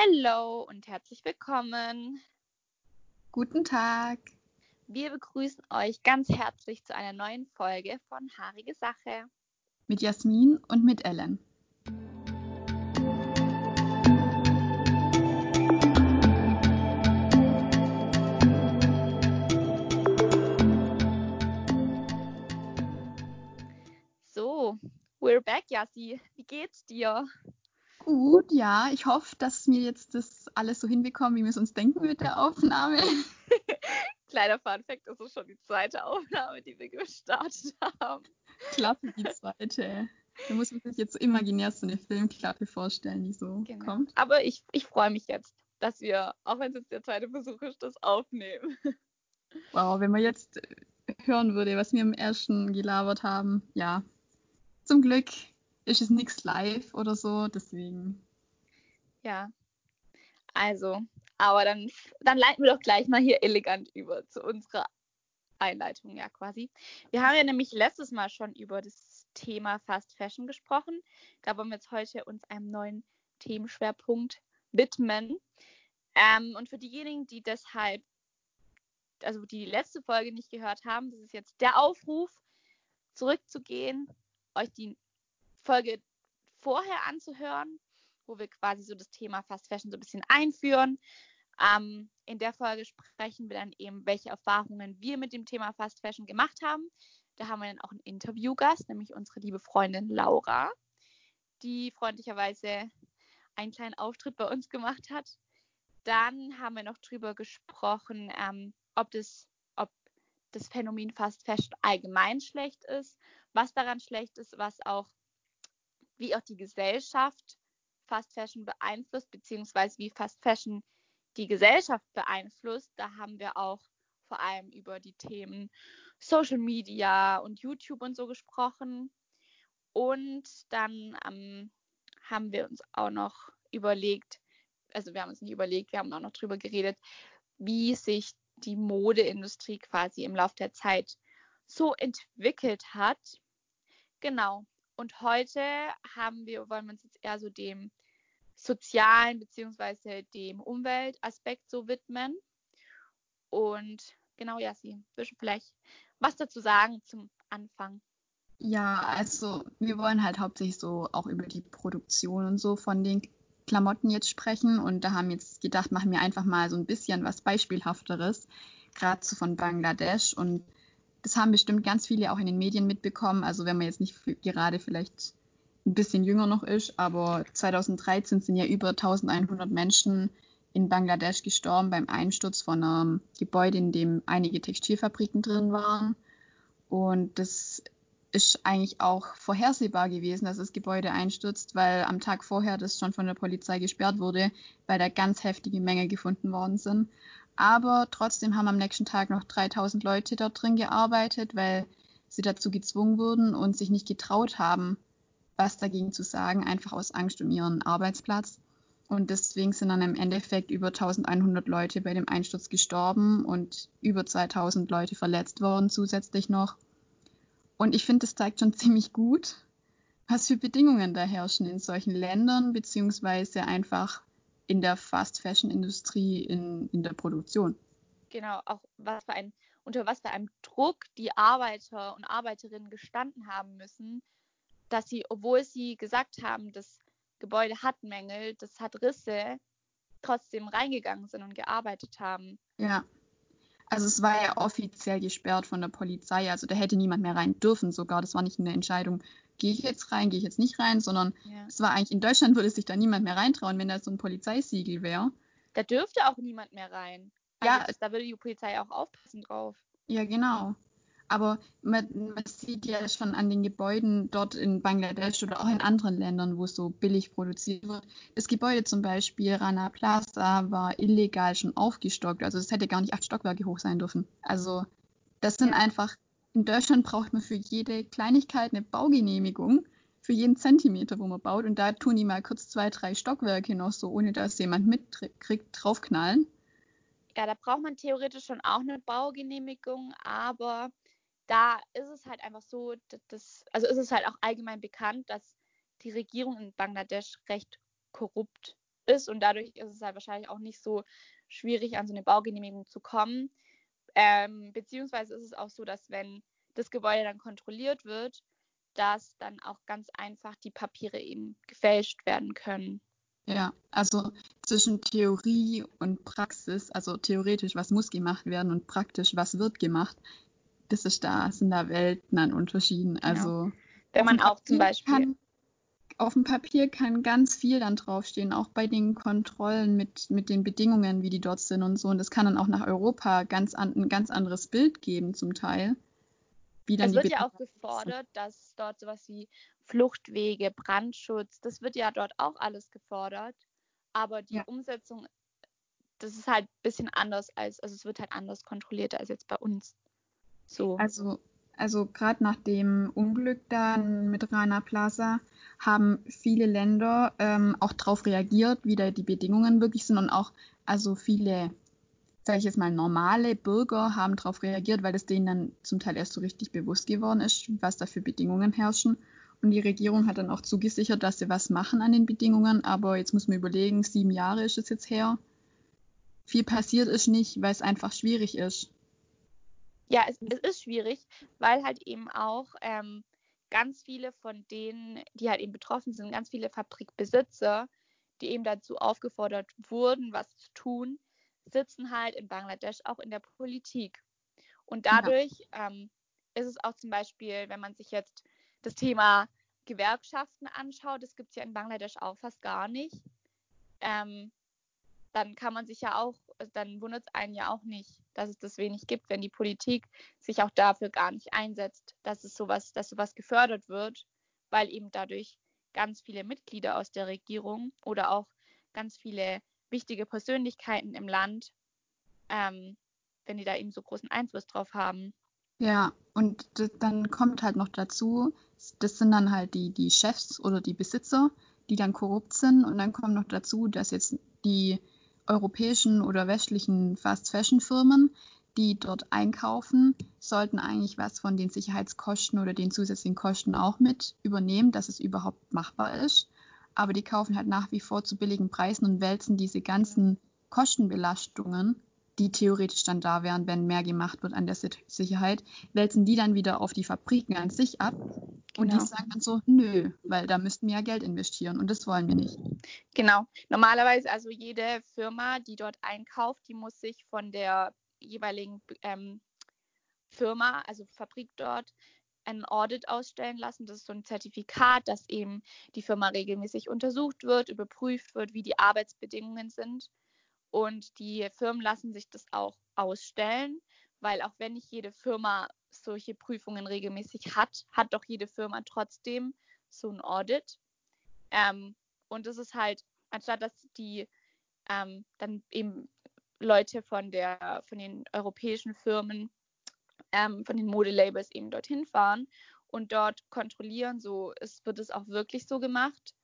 Hallo und herzlich willkommen. Guten Tag. Wir begrüßen euch ganz herzlich zu einer neuen Folge von Haarige Sache. Mit Jasmin und mit Ellen. So, we're back, Jassi. Wie geht's dir? Gut, ja. Ich hoffe, dass wir jetzt das alles so hinbekommen, wie wir es uns denken mit der Aufnahme. Kleiner Funfact, das ist schon die zweite Aufnahme, die wir gestartet haben. Klappe, die zweite. Da muss man sich jetzt so imaginär so eine Filmklappe vorstellen, die so genau. kommt. Aber ich, ich freue mich jetzt, dass wir, auch wenn es jetzt der zweite Versuch ist, das aufnehmen. Wow, wenn man jetzt hören würde, was wir im ersten gelabert haben, ja. Zum Glück ist es nichts live oder so, deswegen. Ja. Also, aber dann, dann leiten wir doch gleich mal hier elegant über zu unserer Einleitung, ja, quasi. Wir haben ja nämlich letztes Mal schon über das Thema Fast Fashion gesprochen. Da wollen wir jetzt heute uns einem neuen Themenschwerpunkt widmen. Ähm, und für diejenigen, die deshalb, also die letzte Folge nicht gehört haben, das ist jetzt der Aufruf, zurückzugehen, euch die Folge vorher anzuhören, wo wir quasi so das Thema Fast Fashion so ein bisschen einführen. Ähm, in der Folge sprechen wir dann eben, welche Erfahrungen wir mit dem Thema Fast Fashion gemacht haben. Da haben wir dann auch einen Interviewgast, nämlich unsere liebe Freundin Laura, die freundlicherweise einen kleinen Auftritt bei uns gemacht hat. Dann haben wir noch drüber gesprochen, ähm, ob, das, ob das Phänomen Fast Fashion allgemein schlecht ist, was daran schlecht ist, was auch wie auch die Gesellschaft Fast Fashion beeinflusst, beziehungsweise wie Fast Fashion die Gesellschaft beeinflusst. Da haben wir auch vor allem über die Themen Social Media und YouTube und so gesprochen. Und dann ähm, haben wir uns auch noch überlegt, also wir haben uns nicht überlegt, wir haben auch noch drüber geredet, wie sich die Modeindustrie quasi im Laufe der Zeit so entwickelt hat. Genau. Und heute haben wir, wollen wir uns jetzt eher so dem sozialen bzw. dem Umweltaspekt so widmen. Und genau, Jassi, willst du vielleicht was dazu sagen zum Anfang? Ja, also wir wollen halt hauptsächlich so auch über die Produktion und so von den Klamotten jetzt sprechen und da haben wir jetzt gedacht, machen wir einfach mal so ein bisschen was Beispielhafteres, gerade so von Bangladesch und das haben bestimmt ganz viele auch in den Medien mitbekommen. Also wenn man jetzt nicht gerade vielleicht ein bisschen jünger noch ist, aber 2013 sind ja über 1100 Menschen in Bangladesch gestorben beim Einsturz von einem Gebäude, in dem einige Textilfabriken drin waren. Und das ist eigentlich auch vorhersehbar gewesen, dass das Gebäude einstürzt, weil am Tag vorher das schon von der Polizei gesperrt wurde, weil da ganz heftige Mängel gefunden worden sind. Aber trotzdem haben am nächsten Tag noch 3000 Leute dort drin gearbeitet, weil sie dazu gezwungen wurden und sich nicht getraut haben, was dagegen zu sagen, einfach aus Angst um ihren Arbeitsplatz. Und deswegen sind dann im Endeffekt über 1100 Leute bei dem Einsturz gestorben und über 2000 Leute verletzt worden zusätzlich noch. Und ich finde, das zeigt schon ziemlich gut, was für Bedingungen da herrschen in solchen Ländern, beziehungsweise einfach in der Fast-Fashion-Industrie in, in der Produktion. Genau, auch was für ein, unter was für einem Druck die Arbeiter und Arbeiterinnen gestanden haben müssen, dass sie, obwohl sie gesagt haben, das Gebäude hat Mängel, das hat Risse, trotzdem reingegangen sind und gearbeitet haben. Ja. Also es war ja offiziell gesperrt von der Polizei, also da hätte niemand mehr rein dürfen sogar. Das war nicht eine Entscheidung gehe ich jetzt rein, gehe ich jetzt nicht rein, sondern ja. es war eigentlich in Deutschland würde sich da niemand mehr reintrauen, wenn da so ein Polizeisiegel wäre. Da dürfte auch niemand mehr rein. Also ja. da würde die Polizei auch aufpassen drauf. Ja, genau. Aber man, man, sieht ja schon an den Gebäuden dort in Bangladesch oder auch in anderen Ländern, wo es so billig produziert wird. Das Gebäude zum Beispiel, Rana Plaza, war illegal schon aufgestockt. Also es hätte gar nicht acht Stockwerke hoch sein dürfen. Also das sind ja. einfach in Deutschland braucht man für jede Kleinigkeit eine Baugenehmigung, für jeden Zentimeter, wo man baut. Und da tun die mal kurz zwei, drei Stockwerke noch so, ohne dass jemand mitkriegt, draufknallen. Ja, da braucht man theoretisch schon auch eine Baugenehmigung, aber da ist es halt einfach so, dass, also ist es halt auch allgemein bekannt, dass die Regierung in Bangladesch recht korrupt ist und dadurch ist es halt wahrscheinlich auch nicht so schwierig, an so eine Baugenehmigung zu kommen. Ähm, beziehungsweise ist es auch so, dass wenn das Gebäude dann kontrolliert wird, dass dann auch ganz einfach die Papiere eben gefälscht werden können. Ja, also zwischen Theorie und Praxis, also theoretisch, was muss gemacht werden und praktisch, was wird gemacht, das ist da, sind da Welten an Unterschieden. Genau. Also wenn man auch zum Beispiel kann, auf dem Papier kann ganz viel dann draufstehen, auch bei den Kontrollen mit, mit den Bedingungen, wie die dort sind und so. Und das kann dann auch nach Europa ganz an, ein ganz anderes Bild geben zum Teil. Es wird ja auch gefordert, dass dort sowas wie Fluchtwege, Brandschutz, das wird ja dort auch alles gefordert. Aber die ja. Umsetzung, das ist halt ein bisschen anders als, also es wird halt anders kontrolliert als jetzt bei uns. So. Also, also gerade nach dem Unglück dann mit Rana Plaza haben viele Länder ähm, auch darauf reagiert, wie da die Bedingungen wirklich sind und auch also viele sage ich jetzt mal, normale Bürger haben darauf reagiert, weil es denen dann zum Teil erst so richtig bewusst geworden ist, was da für Bedingungen herrschen. Und die Regierung hat dann auch zugesichert, dass sie was machen an den Bedingungen. Aber jetzt muss man überlegen, sieben Jahre ist es jetzt her. Viel passiert ist nicht, weil es einfach schwierig ist. Ja, es, es ist schwierig, weil halt eben auch ähm, ganz viele von denen, die halt eben betroffen sind, ganz viele Fabrikbesitzer, die eben dazu aufgefordert wurden, was zu tun, sitzen halt in Bangladesch auch in der Politik. Und dadurch ja. ähm, ist es auch zum Beispiel, wenn man sich jetzt das Thema Gewerkschaften anschaut, das gibt es ja in Bangladesch auch fast gar nicht, ähm, dann kann man sich ja auch, dann wundert es einen ja auch nicht, dass es das wenig gibt, wenn die Politik sich auch dafür gar nicht einsetzt, dass es sowas, dass sowas gefördert wird, weil eben dadurch ganz viele Mitglieder aus der Regierung oder auch ganz viele wichtige Persönlichkeiten im Land, ähm, wenn die da eben so großen Einfluss drauf haben. Ja, und dann kommt halt noch dazu, das sind dann halt die, die Chefs oder die Besitzer, die dann korrupt sind. Und dann kommt noch dazu, dass jetzt die europäischen oder westlichen Fast-Fashion-Firmen, die dort einkaufen, sollten eigentlich was von den Sicherheitskosten oder den zusätzlichen Kosten auch mit übernehmen, dass es überhaupt machbar ist. Aber die kaufen halt nach wie vor zu billigen Preisen und wälzen diese ganzen Kostenbelastungen, die theoretisch dann da wären, wenn mehr gemacht wird an der Sicherheit, wälzen die dann wieder auf die Fabriken an sich ab. Und genau. die sagen dann so, nö, weil da müssten wir ja Geld investieren und das wollen wir nicht. Genau. Normalerweise, also jede Firma, die dort einkauft, die muss sich von der jeweiligen ähm, Firma, also Fabrik dort, ein Audit ausstellen lassen. Das ist so ein Zertifikat, dass eben die Firma regelmäßig untersucht wird, überprüft wird, wie die Arbeitsbedingungen sind. Und die Firmen lassen sich das auch ausstellen, weil auch wenn nicht jede Firma solche Prüfungen regelmäßig hat, hat doch jede Firma trotzdem so ein Audit. Ähm, und das ist halt, anstatt dass die ähm, dann eben Leute von der, von den europäischen Firmen ähm, von den Modelabels eben dorthin fahren und dort kontrollieren, so ist, wird es auch wirklich so gemacht.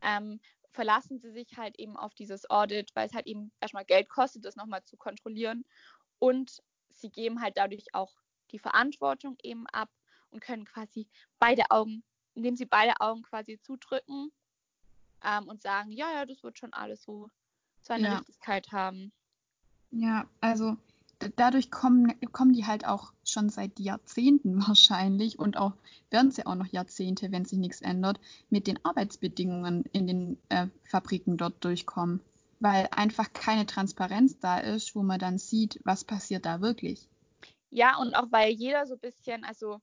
Ähm, verlassen sie sich halt eben auf dieses Audit, weil es halt eben erstmal Geld kostet, das nochmal zu kontrollieren. Und sie geben halt dadurch auch die Verantwortung eben ab und können quasi beide Augen, indem sie beide Augen quasi zudrücken ähm, und sagen, ja, ja, das wird schon alles so seine ja. Richtigkeit haben. Ja, also dadurch kommen, kommen die halt auch schon seit Jahrzehnten wahrscheinlich und auch werden sie auch noch Jahrzehnte, wenn sich nichts ändert, mit den Arbeitsbedingungen in den äh, Fabriken dort durchkommen. Weil einfach keine Transparenz da ist, wo man dann sieht, was passiert da wirklich. Ja, und auch weil jeder so ein bisschen, also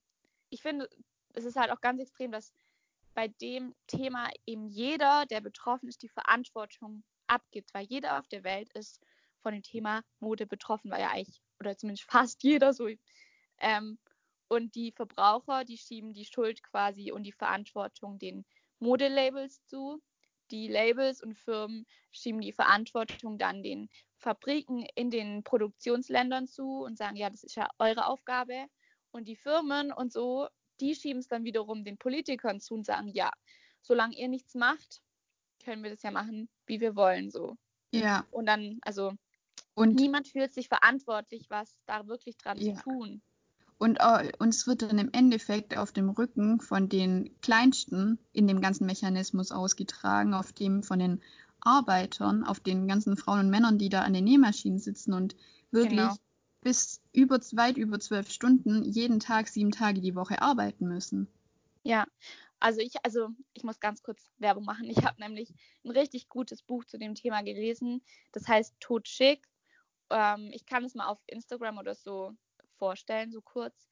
ich finde, es ist halt auch ganz extrem, dass bei dem Thema eben jeder, der betroffen ist, die Verantwortung abgibt, weil jeder auf der Welt ist von dem Thema Mode betroffen, war ja eigentlich, oder zumindest fast jeder so. Ähm, und die Verbraucher, die schieben die Schuld quasi und die Verantwortung den Modelabels zu. Die Labels und Firmen schieben die Verantwortung dann den Fabriken in den Produktionsländern zu und sagen, ja, das ist ja eure Aufgabe. Und die Firmen und so, die schieben es dann wiederum den Politikern zu und sagen, ja, solange ihr nichts macht, können wir das ja machen, wie wir wollen, so. Ja. Und dann, also und niemand fühlt sich verantwortlich, was da wirklich dran ja. zu tun. Und äh, uns wird dann im Endeffekt auf dem Rücken von den Kleinsten in dem ganzen Mechanismus ausgetragen, auf dem von den Arbeitern, auf den ganzen Frauen und Männern, die da an den Nähmaschinen sitzen und wirklich genau. bis über weit über zwölf Stunden jeden Tag sieben Tage die Woche arbeiten müssen. Ja, also ich, also ich muss ganz kurz Werbung machen. Ich habe nämlich ein richtig gutes Buch zu dem Thema gelesen. Das heißt Totschick. Ähm, ich kann es mal auf Instagram oder so vorstellen, so kurz.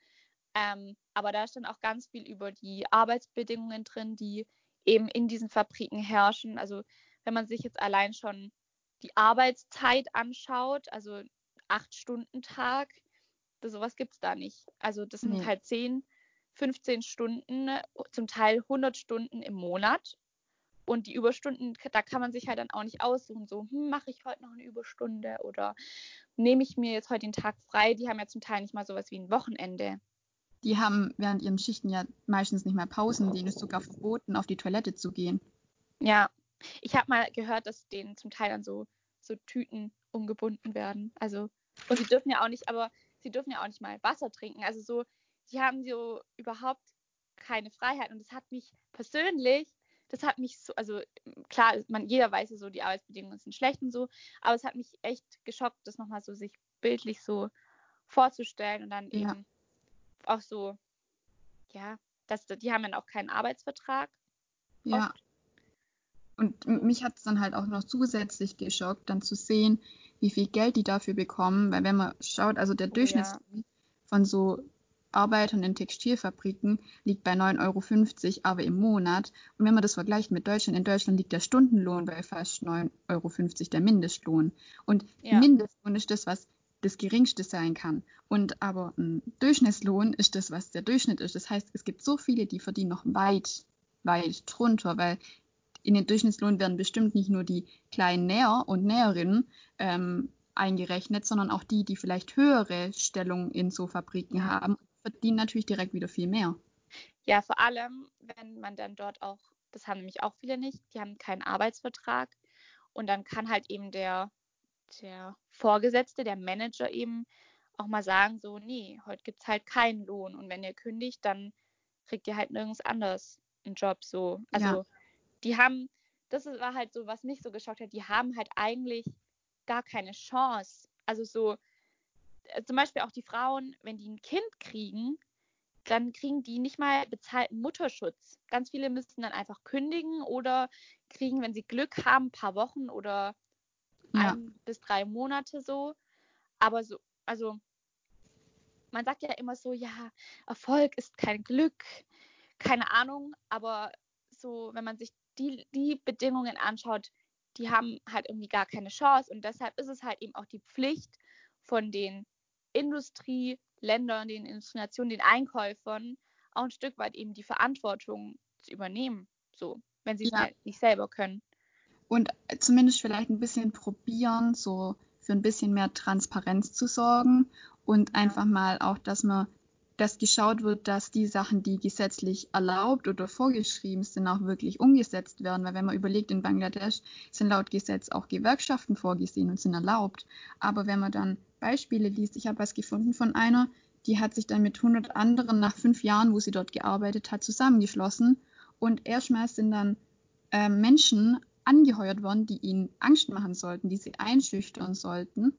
Ähm, aber da stand auch ganz viel über die Arbeitsbedingungen drin, die eben in diesen Fabriken herrschen. Also wenn man sich jetzt allein schon die Arbeitszeit anschaut, also acht Stunden Tag, sowas gibt es da nicht. Also das sind nee. halt zehn 15 Stunden, zum Teil 100 Stunden im Monat. Und die Überstunden, da kann man sich halt dann auch nicht aussuchen, so, hm, mache ich heute noch eine Überstunde oder nehme ich mir jetzt heute den Tag frei. Die haben ja zum Teil nicht mal sowas wie ein Wochenende. Die haben während ihren Schichten ja meistens nicht mehr Pausen, denen ist sogar verboten, auf die Toilette zu gehen. Ja, ich habe mal gehört, dass denen zum Teil dann so, so Tüten umgebunden werden. Also, und sie dürfen ja auch nicht, aber sie dürfen ja auch nicht mal Wasser trinken. Also so, die haben so überhaupt keine Freiheit. Und das hat mich persönlich, das hat mich so, also klar, man, jeder weiß ja so, die Arbeitsbedingungen sind schlecht und so, aber es hat mich echt geschockt, das nochmal so sich bildlich so vorzustellen und dann ja. eben auch so, ja, dass, die haben dann auch keinen Arbeitsvertrag. Ja. Oft. Und mich hat es dann halt auch noch zusätzlich geschockt, dann zu sehen, wie viel Geld die dafür bekommen, weil wenn man schaut, also der oh, Durchschnittslohn ja. von so Arbeitern in Textilfabriken liegt bei 9,50 Euro, aber im Monat. Und wenn man das vergleicht mit Deutschland, in Deutschland liegt der Stundenlohn bei fast 9,50 Euro, der Mindestlohn. Und ja. Mindestlohn ist das, was das geringste sein kann. Und aber ein Durchschnittslohn ist das, was der Durchschnitt ist. Das heißt, es gibt so viele, die verdienen noch weit, weit drunter, weil in den Durchschnittslohn werden bestimmt nicht nur die kleinen Näher und Näherinnen ähm, eingerechnet, sondern auch die, die vielleicht höhere Stellungen in so Fabriken haben verdienen natürlich direkt wieder viel mehr. Ja, vor allem, wenn man dann dort auch, das haben nämlich auch viele nicht, die haben keinen Arbeitsvertrag und dann kann halt eben der, der Vorgesetzte, der Manager eben auch mal sagen, so, nee, heute gibt es halt keinen Lohn und wenn ihr kündigt, dann kriegt ihr halt nirgends anders einen Job so. Also ja. die haben, das war halt so, was mich so geschockt hat, die haben halt eigentlich gar keine Chance. Also so, zum Beispiel auch die Frauen, wenn die ein Kind kriegen, dann kriegen die nicht mal bezahlten Mutterschutz. Ganz viele müssen dann einfach kündigen oder kriegen, wenn sie Glück haben, ein paar Wochen oder ja. ein bis drei Monate so. Aber so, also man sagt ja immer so, ja, Erfolg ist kein Glück, keine Ahnung, aber so, wenn man sich die, die Bedingungen anschaut, die haben halt irgendwie gar keine Chance und deshalb ist es halt eben auch die Pflicht von den Industrieländern, den Industrienationen, den Einkäufern auch ein Stück weit eben die Verantwortung zu übernehmen, so, wenn sie es ja. nicht selber können. Und zumindest vielleicht ein bisschen probieren, so für ein bisschen mehr Transparenz zu sorgen und einfach mal auch, dass man dass geschaut wird, dass die Sachen, die gesetzlich erlaubt oder vorgeschrieben sind, auch wirklich umgesetzt werden. Weil wenn man überlegt, in Bangladesch sind laut Gesetz auch Gewerkschaften vorgesehen und sind erlaubt. Aber wenn man dann Beispiele liest, ich habe was gefunden von einer, die hat sich dann mit 100 anderen nach fünf Jahren, wo sie dort gearbeitet hat, zusammengeschlossen. Und erstmal sind dann äh, Menschen angeheuert worden, die ihnen Angst machen sollten, die sie einschüchtern sollten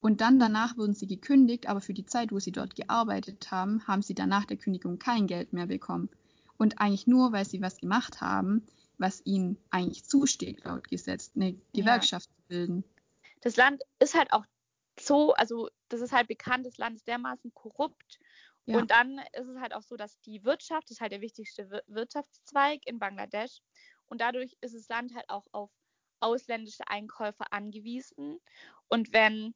und dann danach wurden sie gekündigt, aber für die Zeit, wo sie dort gearbeitet haben, haben sie danach der Kündigung kein Geld mehr bekommen. Und eigentlich nur, weil sie was gemacht haben, was ihnen eigentlich zusteht, laut Gesetz, eine Gewerkschaft ja. zu bilden. Das Land ist halt auch so, also das ist halt bekannt, das Land ist dermaßen korrupt. Ja. Und dann ist es halt auch so, dass die Wirtschaft, das ist halt der wichtigste Wirtschaftszweig in Bangladesch. Und dadurch ist das Land halt auch auf ausländische Einkäufer angewiesen. Und wenn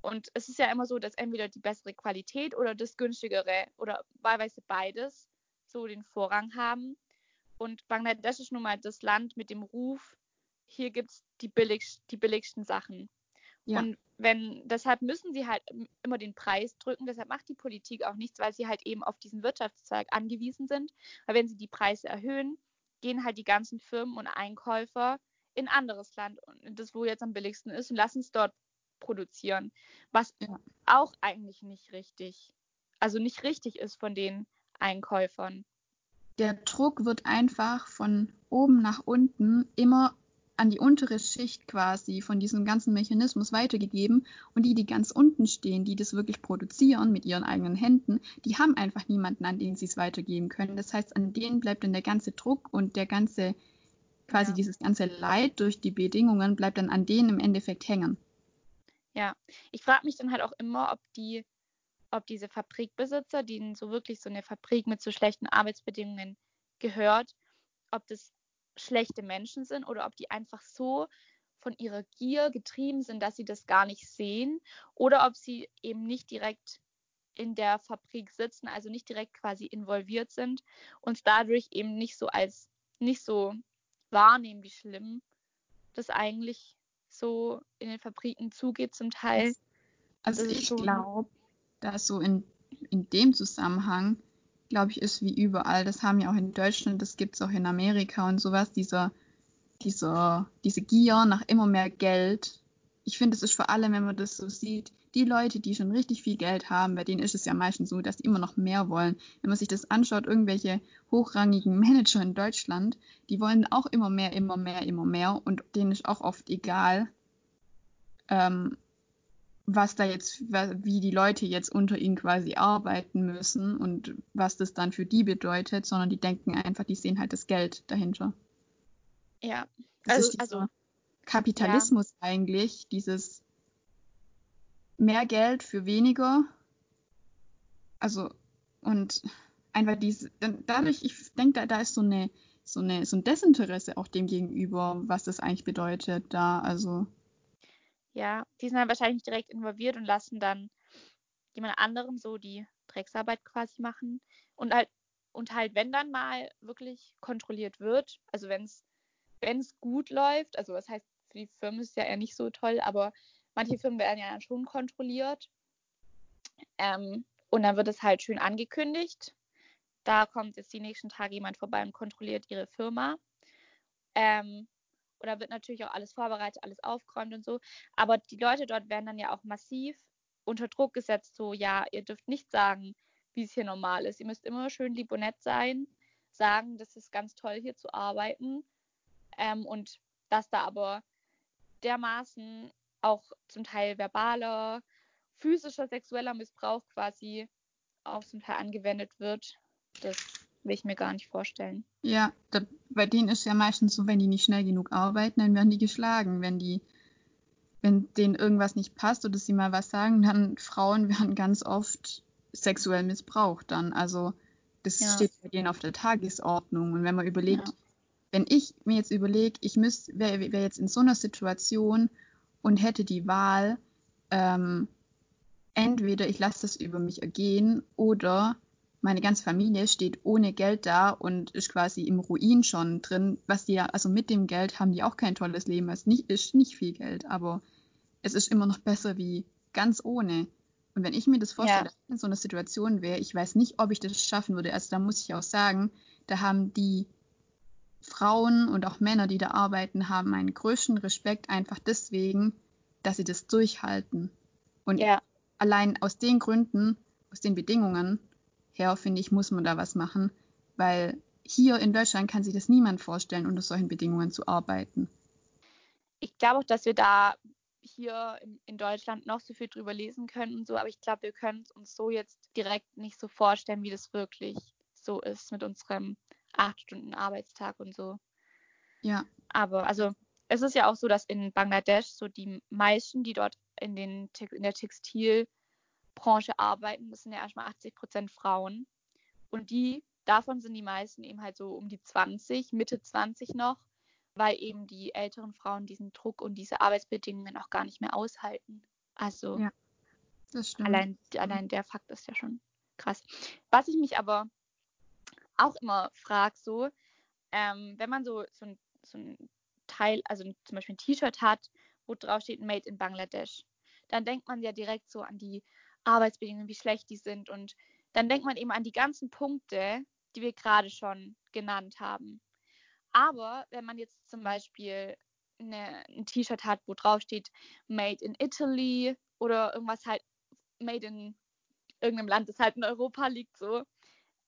und es ist ja immer so, dass entweder die bessere Qualität oder das günstigere oder wahlweise beides so den Vorrang haben. Und Bangladesch ist nun mal das Land mit dem Ruf, hier gibt es die, billig, die billigsten Sachen. Ja. Und wenn, deshalb müssen sie halt immer den Preis drücken, deshalb macht die Politik auch nichts, weil sie halt eben auf diesen Wirtschaftszweig angewiesen sind. Weil wenn sie die Preise erhöhen, gehen halt die ganzen Firmen und Einkäufer in ein anderes Land, das wo jetzt am billigsten ist, und lassen es dort produzieren, was ja. auch eigentlich nicht richtig, also nicht richtig ist von den Einkäufern. Der Druck wird einfach von oben nach unten immer an die untere Schicht quasi von diesem ganzen Mechanismus weitergegeben und die, die ganz unten stehen, die das wirklich produzieren mit ihren eigenen Händen, die haben einfach niemanden, an den sie es weitergeben können. Das heißt, an denen bleibt dann der ganze Druck und der ganze, quasi ja. dieses ganze Leid durch die Bedingungen bleibt dann an denen im Endeffekt hängen. Ja, ich frage mich dann halt auch immer, ob die, ob diese Fabrikbesitzer, denen so wirklich so eine Fabrik mit so schlechten Arbeitsbedingungen gehört, ob das schlechte Menschen sind oder ob die einfach so von ihrer Gier getrieben sind, dass sie das gar nicht sehen oder ob sie eben nicht direkt in der Fabrik sitzen, also nicht direkt quasi involviert sind und dadurch eben nicht so als nicht so wahrnehmen, wie schlimm das eigentlich so in den Fabriken zugeht zum Teil. Also ich glaube, dass so in, in dem Zusammenhang glaube ich, ist wie überall. Das haben wir auch in Deutschland, das gibt es auch in Amerika und sowas, dieser, dieser, diese Gier nach immer mehr Geld. Ich finde, es ist vor allem, wenn man das so sieht, die Leute, die schon richtig viel Geld haben, bei denen ist es ja meistens so, dass die immer noch mehr wollen. Wenn man sich das anschaut, irgendwelche hochrangigen Manager in Deutschland, die wollen auch immer mehr, immer mehr, immer mehr und denen ist auch oft egal, ähm, was da jetzt, wie die Leute jetzt unter ihnen quasi arbeiten müssen und was das dann für die bedeutet, sondern die denken einfach, die sehen halt das Geld dahinter. Ja, also, also Kapitalismus ja. eigentlich, dieses mehr Geld für weniger. Also, und einfach diese, dadurch, ich denke, da, da ist so eine, so eine, so ein Desinteresse auch dem gegenüber, was das eigentlich bedeutet, da, also. Ja, die sind dann wahrscheinlich direkt involviert und lassen dann jemand anderen so die Drecksarbeit quasi machen. Und halt, und halt, wenn dann mal wirklich kontrolliert wird, also wenn es gut läuft, also was heißt, für die Firmen ist es ja eher nicht so toll, aber manche Firmen werden ja dann schon kontrolliert. Ähm, und dann wird es halt schön angekündigt. Da kommt jetzt die nächsten Tage jemand vorbei und kontrolliert ihre Firma. Ähm, oder wird natürlich auch alles vorbereitet, alles aufgeräumt und so. Aber die Leute dort werden dann ja auch massiv unter Druck gesetzt, so, ja, ihr dürft nicht sagen, wie es hier normal ist. Ihr müsst immer schön lieb und nett sein, sagen, das ist ganz toll hier zu arbeiten. Ähm, und dass da aber dermaßen auch zum Teil verbaler, physischer, sexueller Missbrauch quasi auch zum Teil angewendet wird, das will ich mir gar nicht vorstellen. Ja, da, bei denen ist ja meistens so, wenn die nicht schnell genug arbeiten, dann werden die geschlagen. Wenn die, wenn denen irgendwas nicht passt oder sie mal was sagen, dann Frauen werden ganz oft sexuell missbraucht dann. Also das ja. steht bei denen auf der Tagesordnung. Und wenn man überlegt, ja. wenn ich mir jetzt überlege, ich müsste, wäre wär jetzt in so einer Situation und hätte die Wahl, ähm, entweder ich lasse das über mich ergehen oder meine ganze Familie steht ohne Geld da und ist quasi im Ruin schon drin, was die ja, also mit dem Geld haben die auch kein tolles Leben. Es nicht, ist nicht viel Geld, aber es ist immer noch besser wie ganz ohne. Und wenn ich mir das vorstelle, ja. dass ich in so einer Situation wäre, ich weiß nicht, ob ich das schaffen würde. Also da muss ich auch sagen, da haben die Frauen und auch Männer, die da arbeiten, haben meinen größten Respekt einfach deswegen, dass sie das durchhalten. Und ja. allein aus den Gründen, aus den Bedingungen, her, finde ich, muss man da was machen, weil hier in Deutschland kann sich das niemand vorstellen, unter solchen Bedingungen zu arbeiten. Ich glaube auch, dass wir da hier in, Deutschland noch so viel drüber lesen können und so, aber ich glaube, wir können es uns so jetzt direkt nicht so vorstellen, wie das wirklich so ist mit unserem acht Stunden Arbeitstag und so. Ja. Aber also es ist ja auch so, dass in Bangladesch so die meisten, die dort in, den, in der Textil Branche arbeiten, das sind ja erstmal 80 Prozent Frauen. Und die, davon sind die meisten eben halt so um die 20, Mitte 20 noch, weil eben die älteren Frauen diesen Druck und diese Arbeitsbedingungen auch gar nicht mehr aushalten. Also ja, allein, allein der Fakt ist ja schon krass. Was ich mich aber auch immer frage, so, ähm, wenn man so, so, ein, so ein Teil, also zum Beispiel ein T-Shirt hat, wo drauf steht Made in Bangladesch, dann denkt man ja direkt so an die Arbeitsbedingungen, wie schlecht die sind. Und dann denkt man eben an die ganzen Punkte, die wir gerade schon genannt haben. Aber wenn man jetzt zum Beispiel eine, ein T-Shirt hat, wo drauf steht Made in Italy oder irgendwas halt Made in irgendeinem Land, das halt in Europa liegt, so,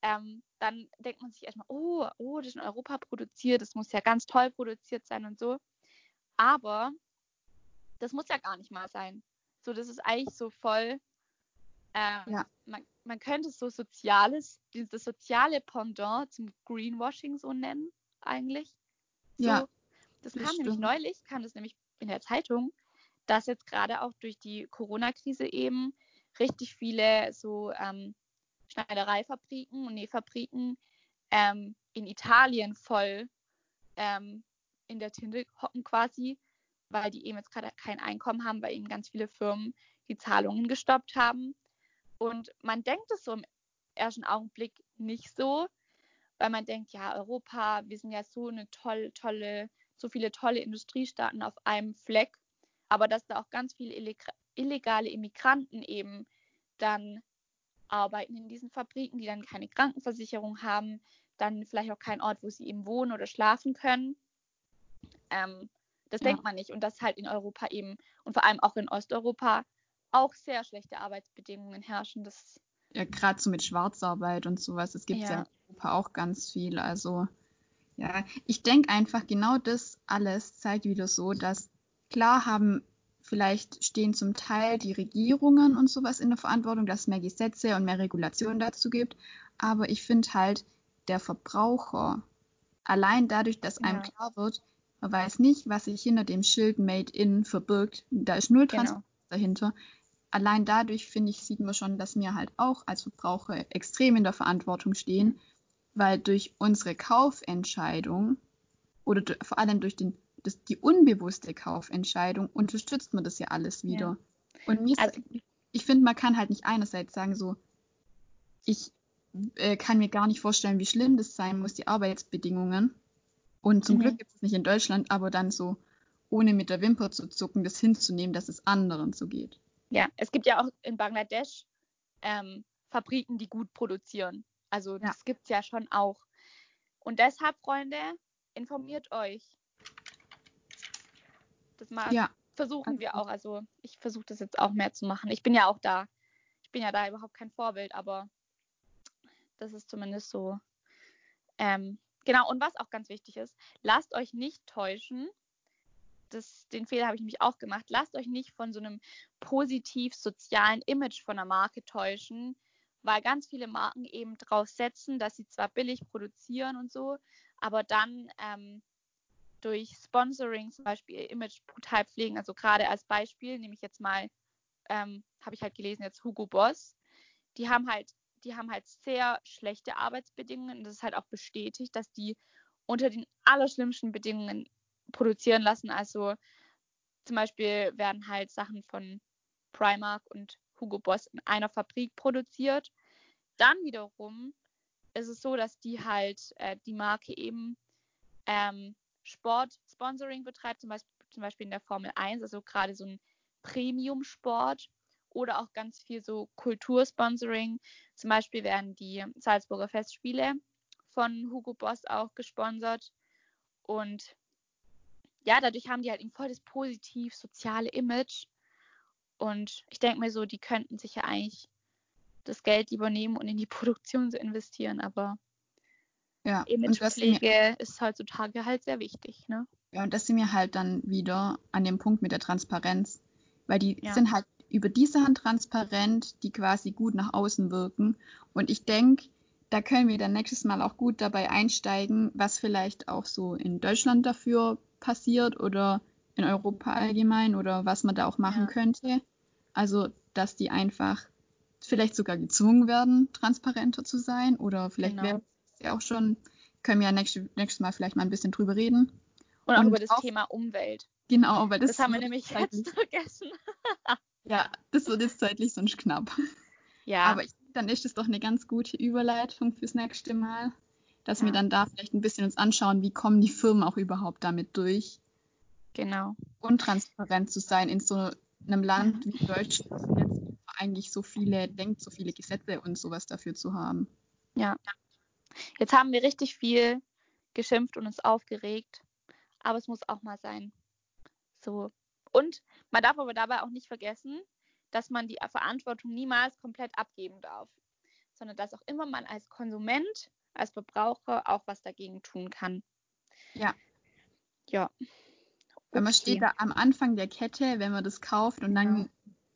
ähm, dann denkt man sich erstmal, oh, oh, das ist in Europa produziert, das muss ja ganz toll produziert sein und so. Aber das muss ja gar nicht mal sein. So, das ist eigentlich so voll. Ähm, Ja. man, man könnte es so soziales, das soziale Pendant zum Greenwashing so nennen, eigentlich. So, Ja, das das kam nämlich stimmt. neulich, kam das nämlich in der Zeitung, dass jetzt gerade auch durch die Corona-Krise eben richtig viele so ähm, Schneidereifabriken und Nähfabriken ähm, in Italien voll ähm, in der Tinte hocken quasi, weil die eben jetzt gerade kein Einkommen haben, weil eben ganz viele Firmen die Zahlungen gestoppt haben. Und man denkt es so im ersten Augenblick nicht so, weil man denkt, ja, Europa, wir sind ja so eine tolle, tolle, so viele tolle Industriestaaten auf einem Fleck, aber dass da auch ganz viele illeg- illegale Immigranten eben dann arbeiten in diesen Fabriken, die dann keine Krankenversicherung haben, dann vielleicht auch keinen Ort, wo sie eben wohnen oder schlafen können. Ähm, das Ja. denkt man nicht. Und dass halt in Europa eben und vor allem auch in Osteuropa auch sehr schlechte Arbeitsbedingungen herrschen. Das Ja, gerade so mit Schwarzarbeit und sowas, das gibt es ja. Ja. in Europa auch ganz viel. Also, ja, ich denke einfach, genau das alles zeigt wieder so, dass klar haben, vielleicht stehen zum Teil die Regierungen und sowas in der Verantwortung, dass es mehr Gesetze und mehr Regulationen dazu gibt. Aber ich finde halt, der Verbraucher, allein dadurch, dass einem Ja. klar wird, man weiß nicht, was sich hinter dem Schild Made in verbirgt. Da ist null Genau. Transparenz dahinter allein dadurch, finde ich, sieht man schon, dass wir halt auch als Verbraucher extrem in der Verantwortung stehen, weil durch unsere Kaufentscheidung oder vor allem durch den, das, die unbewusste Kaufentscheidung unterstützt man das ja alles wieder. Und mir Also- ich finde, man kann halt nicht einerseits sagen, so, ich äh, kann mir gar nicht vorstellen, wie schlimm das sein muss, die Arbeitsbedingungen. Und zum Mhm. Glück gibt es nicht in Deutschland, aber dann so, ohne mit der Wimper zu zucken, das hinzunehmen, dass es anderen so geht. Ja, es gibt ja auch in Bangladesch ähm, Fabriken, die gut produzieren. Also Ja. das gibt es ja schon auch. Und deshalb, Freunde, informiert euch. Das mal Ja, versuchen wir auch. Also ich versuche das jetzt auch mehr zu machen. Ich bin ja auch da. Ich bin ja da überhaupt kein Vorbild, aber das ist zumindest so. Ähm, genau, und was auch ganz wichtig ist, lasst euch nicht täuschen. Das, den Fehler habe ich nämlich auch gemacht. Lasst euch nicht von so einem positiv sozialen Image von einer Marke täuschen, weil ganz viele Marken eben drauf setzen, dass sie zwar billig produzieren und so, aber dann ähm, durch Sponsoring zum Beispiel ihr Image brutal pflegen. Also gerade als Beispiel nehme ich jetzt mal, ähm, habe ich halt gelesen, jetzt Hugo Boss. Die haben halt, die haben halt sehr schlechte Arbeitsbedingungen und das ist halt auch bestätigt, dass die unter den allerschlimmsten Bedingungen produzieren lassen. Also zum Beispiel werden halt Sachen von Primark und Hugo Boss in einer Fabrik produziert. Dann wiederum ist es so, dass die halt äh, die Marke eben ähm, Sport-Sponsoring betreibt, zum Beispiel, zum Beispiel in der Formel 1, also gerade so ein Premium-Sport oder auch ganz viel so Kultursponsoring. Zum Beispiel werden die Salzburger Festspiele von Hugo Boss auch gesponsert. Und ja, dadurch haben die halt ein voll das positiv soziale Image. Und ich denke mir so, die könnten sich ja eigentlich das Geld lieber nehmen und in die Produktion so investieren. Aber ja. Imagepflege ist heutzutage halt sehr wichtig, ne? ja, und das sind wir halt dann wieder an dem Punkt mit der Transparenz. Weil die Ja. sind halt über die Sachen transparent, die quasi gut nach außen wirken. Und ich denke, da können wir dann nächstes Mal auch gut dabei einsteigen, was vielleicht auch so in Deutschland dafür passiert oder in Europa allgemein oder was man da auch machen Ja. könnte. Also, dass die einfach vielleicht sogar gezwungen werden, transparenter zu sein oder vielleicht Genau. es ja auch schon, können wir ja nächstes, nächstes Mal vielleicht mal ein bisschen drüber reden. Und auch Und über das auch- Thema Umwelt. Genau, weil das, Das, haben wir nämlich zeitlich, jetzt vergessen. ja, das wird jetzt zeitlich sonst knapp. Ja, Aber ich, dann ist es doch eine ganz gute Überleitung fürs nächste Mal, dass wir Ja. dann da vielleicht ein bisschen uns anschauen, wie kommen die Firmen auch überhaupt damit durch, genau. untransparent zu sein in so einem Land wie Deutschland, das jetzt eigentlich so viele, denkt, so viele Gesetze und sowas dafür zu haben. Jetzt haben wir richtig viel geschimpft und uns aufgeregt, aber es muss auch mal sein. So. Und man darf aber dabei auch nicht vergessen, dass man die Verantwortung niemals komplett abgeben darf, sondern dass auch immer man als Konsument, als Verbraucher auch was dagegen tun kann. Ja. Ja. Weil man steht da am Anfang der Kette, wenn man das kauft und dann Genau.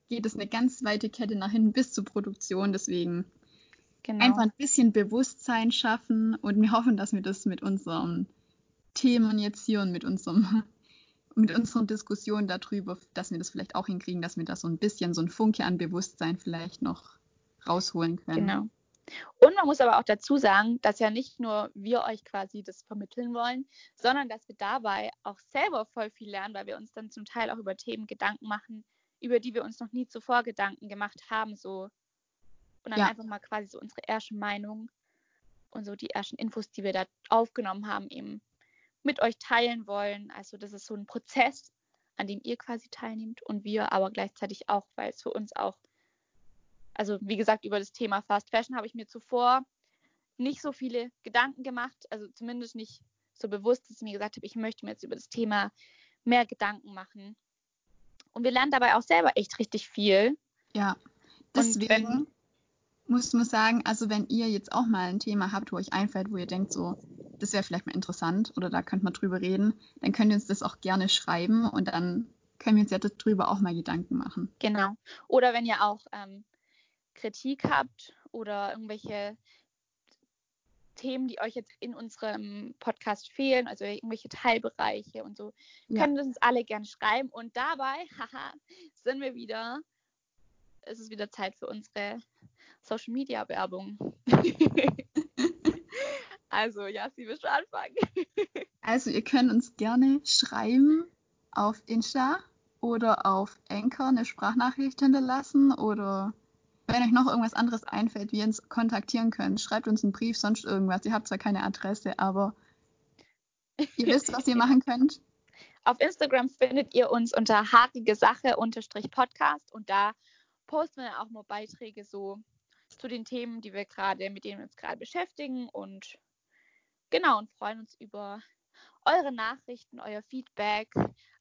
geht es eine ganz weite Kette nach hinten bis zur Produktion. Deswegen Genau. einfach ein bisschen Bewusstsein schaffen und wir hoffen, dass wir das mit unseren Themen jetzt hier und mit unserem mit unseren Diskussionen darüber, dass wir das vielleicht auch hinkriegen, dass wir da so ein bisschen so ein Funke an Bewusstsein vielleicht noch rausholen können. Genau. Und man muss aber auch dazu sagen, dass ja nicht nur wir euch quasi das vermitteln wollen, sondern dass wir dabei auch selber voll viel lernen, weil wir uns dann zum Teil auch über Themen Gedanken machen, über die wir uns noch nie zuvor Gedanken gemacht haben, so und dann Ja. einfach mal quasi so unsere erste Meinung und so die ersten Infos, die wir da aufgenommen haben, eben mit euch teilen wollen. Also das ist so ein Prozess, an dem ihr quasi teilnehmt und wir aber gleichzeitig auch, weil es für uns auch also wie gesagt, über das Thema Fast Fashion habe ich mir zuvor nicht so viele Gedanken gemacht, also zumindest nicht so bewusst, dass ich mir gesagt habe, ich möchte mir jetzt über das Thema mehr Gedanken machen. Und wir lernen dabei auch selber echt richtig viel. Ja, deswegen wenn- muss man sagen, also wenn ihr jetzt auch mal ein Thema habt, wo euch einfällt, wo ihr denkt, so, das wäre vielleicht mal interessant oder da könnte man drüber reden, dann könnt ihr uns das auch gerne schreiben und dann können wir uns ja darüber auch mal Gedanken machen. Genau. Oder wenn ihr auch ähm, Kritik habt oder irgendwelche Themen, die euch jetzt in unserem Podcast fehlen, also irgendwelche Teilbereiche und so, Ja. können uns alle gerne schreiben. Und dabei, haha, sind wir wieder, es ist wieder Zeit für unsere Social Media Werbung. also, ja, sie will schon anfangen. Also ihr könnt uns gerne schreiben auf Insta oder auf Anchor eine Sprachnachricht hinterlassen oder wenn euch noch irgendwas anderes einfällt, wie ihr uns kontaktieren könnt, schreibt uns einen Brief, sonst irgendwas. Ihr habt zwar keine Adresse, aber ihr wisst, was ihr machen könnt. Auf Instagram findet ihr uns unter haarige Sache unterstrich Podcast und da posten wir auch mal Beiträge so zu den Themen, die wir gerade, mit denen wir uns gerade beschäftigen und genau und freuen uns über eure Nachrichten, euer Feedback,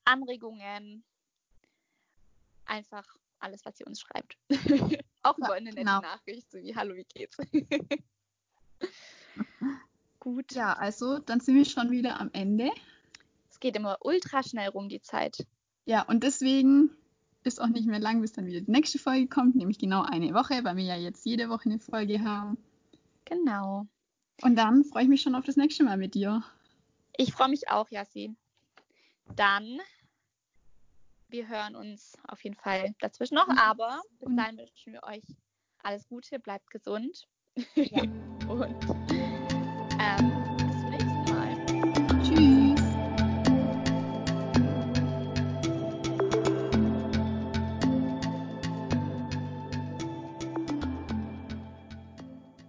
Anregungen, einfach alles, was ihr uns schreibt. auch über eine nette genau. Nachricht, so wie Hallo, wie geht's? Gut. Ja, also dann sind wir schon wieder am Ende. Es geht immer ultra schnell rum, die Zeit. Ja, und deswegen ist auch nicht mehr lang, bis dann wieder die nächste Folge kommt, nämlich genau eine Woche, weil wir ja jetzt jede Woche eine Folge haben. Genau. Und dann freue ich mich schon auf das nächste Mal mit dir. Ich freue mich auch, Yassin. Dann, wir hören uns auf jeden Fall dazwischen noch. Mhm. Aber bis dahin wünschen wir euch alles Gute, bleibt gesund. Ja. Und ähm,